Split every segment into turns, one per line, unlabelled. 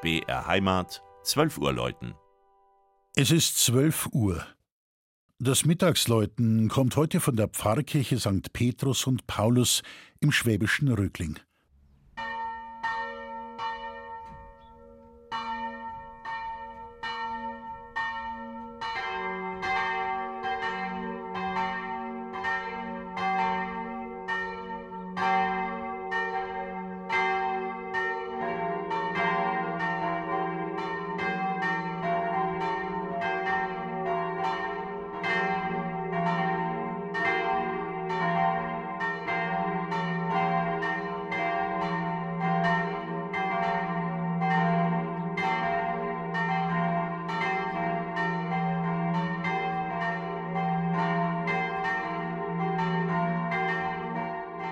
BR Heimat, 12 Uhr läuten.
Es ist 12 Uhr. Das Mittagsläuten kommt heute von der Pfarrkirche St. Petrus und Paulus im schwäbischen Rögling.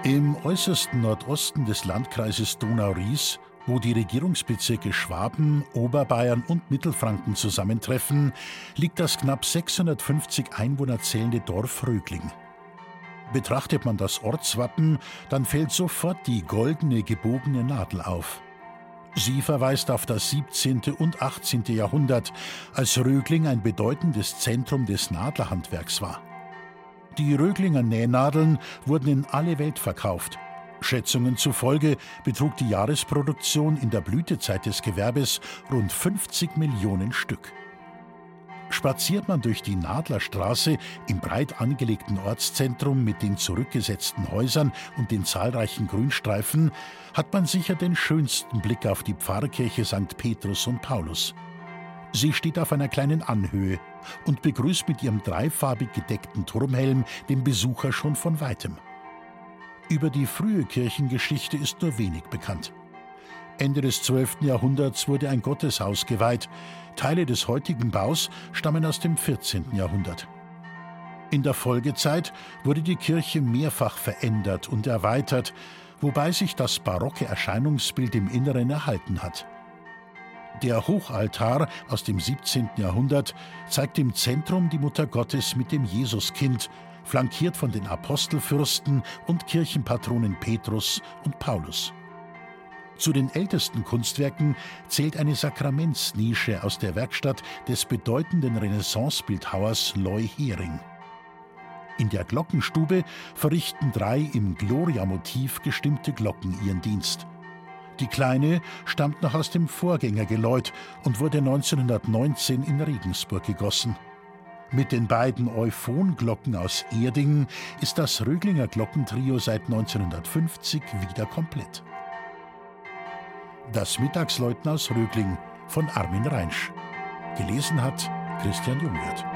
Im äußersten Nordosten des Landkreises Donau-Ries, wo die Regierungsbezirke Schwaben, Oberbayern und Mittelfranken zusammentreffen, liegt das knapp 650 Einwohner zählende Dorf Rögling. Betrachtet man das Ortswappen, dann fällt sofort die goldene gebogene Nadel auf. Sie verweist auf das 17. und 18. Jahrhundert, als Rögling ein bedeutendes Zentrum des Nadlerhandwerks war. Die Röglinger Nähnadeln wurden in alle Welt verkauft. Schätzungen zufolge betrug die Jahresproduktion in der Blütezeit des Gewerbes rund 50 Millionen Stück. Spaziert man durch die Nadlerstraße im breit angelegten Ortszentrum mit den zurückgesetzten Häusern und den zahlreichen Grünstreifen, hat man sicher den schönsten Blick auf die Pfarrkirche St. Petrus und Paulus. Sie steht auf einer kleinen Anhöhe und begrüßt mit ihrem dreifarbig gedeckten Turmhelm den Besucher schon von weitem. Über die frühe Kirchengeschichte ist nur wenig bekannt. Ende des 12. Jahrhunderts wurde ein Gotteshaus geweiht. Teile des heutigen Baus stammen aus dem 14. Jahrhundert. In der Folgezeit wurde die Kirche mehrfach verändert und erweitert, wobei sich das barocke Erscheinungsbild im Inneren erhalten hat. Der Hochaltar aus dem 17. Jahrhundert zeigt im Zentrum die Mutter Gottes mit dem Jesuskind, flankiert von den Apostelfürsten und Kirchenpatronen Petrus und Paulus. Zu den ältesten Kunstwerken zählt eine Sakramentsnische aus der Werkstatt des bedeutenden Renaissancebildhauers Loy Hering. In der Glockenstube verrichten drei im Gloria-Motiv gestimmte Glocken ihren Dienst. Die kleine stammt noch aus dem Vorgängergeläut und wurde 1919 in Regensburg gegossen. Mit den beiden Euphonglocken aus Erding ist das Röglinger Glockentrio seit 1950 wieder komplett. Das Mittagsläuten aus Rögling von Armin Reinsch. Gelesen hat Christian Jungwirth.